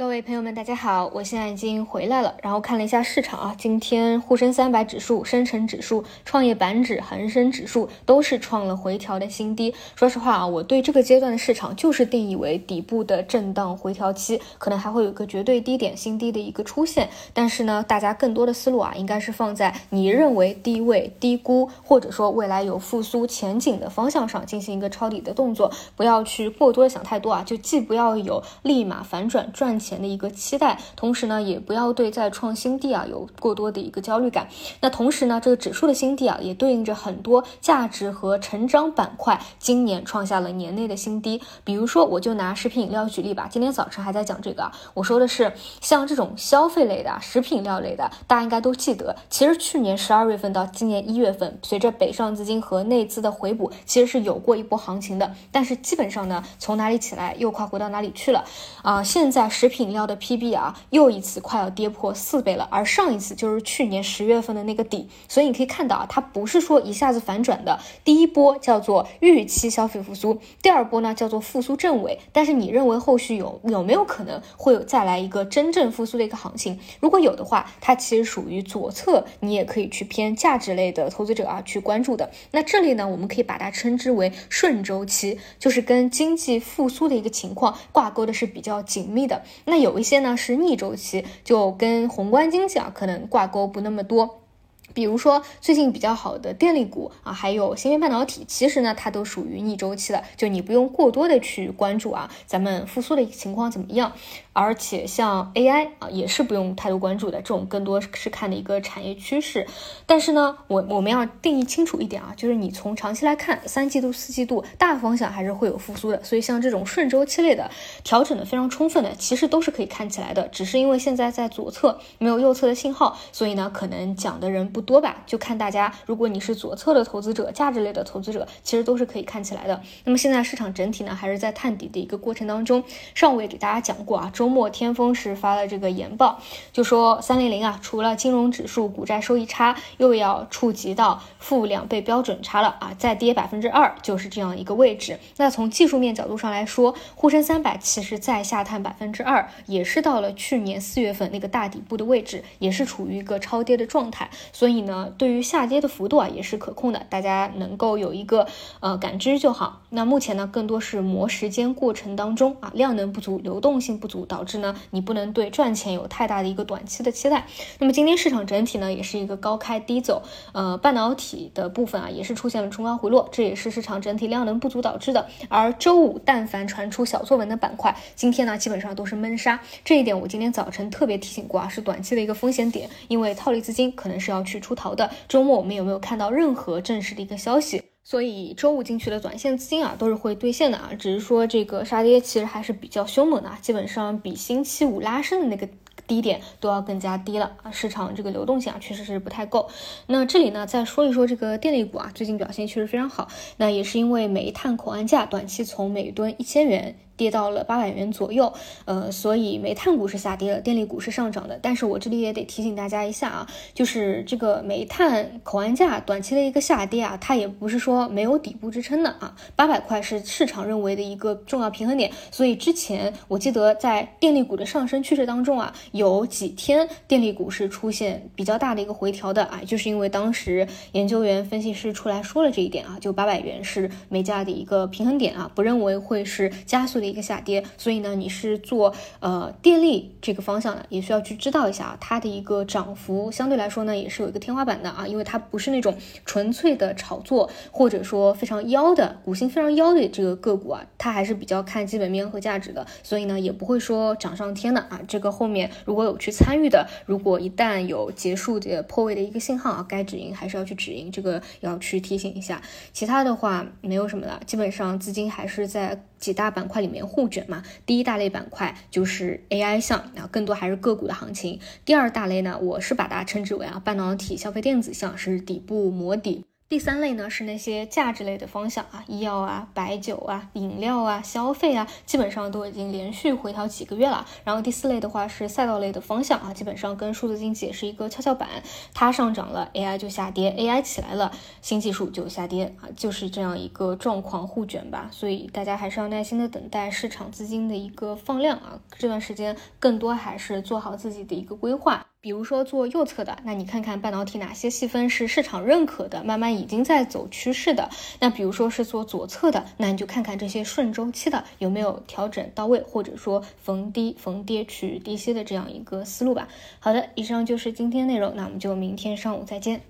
各位朋友们，大家好，我现在已经回来了，然后看了一下市场啊，今天沪深三百指数、深成指数、创业板指、恒生指数都是创了回调的新低。说实话啊，我对这个阶段的市场就是定义为底部的震荡回调期，可能还会有个绝对低点新低的一个出现。但是呢，大家更多的思路啊，应该是放在你认为低位、低估，或者说未来有复苏前景的方向上进行一个抄底的动作，不要去过多的想太多啊，就既不要有立马反转赚钱。前的一个期待，同时呢，也不要对再创新低啊有过多的一个焦虑感。那同时呢，这个指数的新低啊，也对应着很多价值和成长板块今年创下了年内的新低。比如说，我就拿食品饮料举例吧。今天早晨还在讲这个啊，我说的是像这种消费类的食品饮料类的，大家应该都记得，其实去年十二月份到今年一月份，随着北上资金和内资的回补，其实是有过一波行情的。但是基本上呢，从哪里起来又快回到哪里去了啊？现在食品。饮料的 PB 啊，又一次快要跌破四倍了，而上一次就是去年十月份的那个底，所以你可以看到啊，它不是说一下子反转的，第一波叫做预期消费复苏，第二波呢叫做复苏正尾，但是你认为后续有有没有可能会有再来一个真正复苏的一个行情？如果有的话，它其实属于左侧，你也可以去偏价值类的投资者啊去关注的。那这里呢，我们可以把它称之为顺周期，就是跟经济复苏的一个情况挂钩的是比较紧密的。那有一些呢是逆周期，就跟宏观经济啊可能挂钩不那么多。比如说最近比较好的电力股啊，还有芯片半导体，其实呢它都属于逆周期的，就你不用过多的去关注啊，咱们复苏的一个情况怎么样。而且像 AI 啊，也是不用太多关注的，这种更多是看的一个产业趋势。但是呢，我我们要定义清楚一点啊，就是你从长期来看，三季度、四季度大方向还是会有复苏的。所以像这种顺周期类的调整的非常充分的，其实都是可以看起来的。只是因为现在在左侧没有右侧的信号，所以呢，可能讲的人不多吧。就看大家，如果你是左侧的投资者、价值类的投资者，其实都是可以看起来的。那么现在市场整体呢，还是在探底的一个过程当中。上午也给大家讲过啊。周末天风是发了这个研报，就说三零零啊，除了金融指数股债收益差，又要触及到负两倍标准差了啊，再跌百分之二就是这样一个位置。那从技术面角度上来说，沪深三百其实再下探百分之二，也是到了去年四月份那个大底部的位置，也是处于一个超跌的状态。所以所以呢，对于下跌的幅度啊，也是可控的，大家能够有一个呃感知就好。那目前呢，更多是磨时间过程当中啊，量能不足，流动性不足。导致呢，你不能对赚钱有太大的一个短期的期待。那么今天市场整体呢，也是一个高开低走，呃，半导体的部分啊，也是出现了冲高回落，这也是市场整体量能不足导致的。而周五但凡传出小作文的板块，今天呢基本上都是闷杀。这一点我今天早晨特别提醒过啊，是短期的一个风险点，因为套利资金可能是要去出逃的。周末我们有没有看到任何正式的一个消息？所以周五进去的短线资金啊，都是会兑现的啊，只是说这个杀跌其实还是比较凶猛的，啊基本上比星期五拉升的那个低点都要更加低了啊，市场这个流动性啊确实是不太够。那这里呢再说一说这个电力股啊，最近表现确实非常好，那也是因为煤炭口岸价短期从每吨一千元。跌到了八百元左右，呃，所以煤炭股是下跌了，电力股是上涨的。但是我这里也得提醒大家一下啊，就是这个煤炭口岸价短期的一个下跌啊，它也不是说没有底部支撑的啊，八百块是市场认为的一个重要平衡点。所以之前我记得在电力股的上升趋势当中啊，有几天电力股是出现比较大的一个回调的啊，就是因为当时研究员分析师出来说了这一点啊，就八百元是煤价的一个平衡点啊，不认为会是加速的。一个下跌，所以呢，你是做呃电力这个方向的，也需要去知道一下啊，它的一个涨幅相对来说呢，也是有一个天花板的啊，因为它不是那种纯粹的炒作，或者说非常妖的股性非常妖的这个个股啊，它还是比较看基本面和价值的，所以呢，也不会说涨上天的啊。这个后面如果有去参与的，如果一旦有结束的破位的一个信号啊，该止盈还是要去止盈，这个要去提醒一下。其他的话没有什么了，基本上资金还是在几大板块里面。互卷嘛，第一大类板块就是 AI 项，啊，更多还是个股的行情。第二大类呢，我是把它称之为啊半导体、消费电子项是底部磨底。第三类呢是那些价值类的方向啊，医药啊、白酒啊、饮料啊、消费啊，基本上都已经连续回调几个月了。然后第四类的话是赛道类的方向啊，基本上跟数字经济也是一个跷跷板，它上涨了，AI 就下跌；AI 起来了，新技术就下跌啊，就是这样一个状况互卷吧。所以大家还是要耐心的等待市场资金的一个放量啊，这段时间更多还是做好自己的一个规划。比如说做右侧的，那你看看半导体哪些细分是市场认可的，慢慢已经在走趋势的。那比如说是做左侧的，那你就看看这些顺周期的有没有调整到位，或者说逢低逢跌取低吸的这样一个思路吧。好的，以上就是今天内容，那我们就明天上午再见。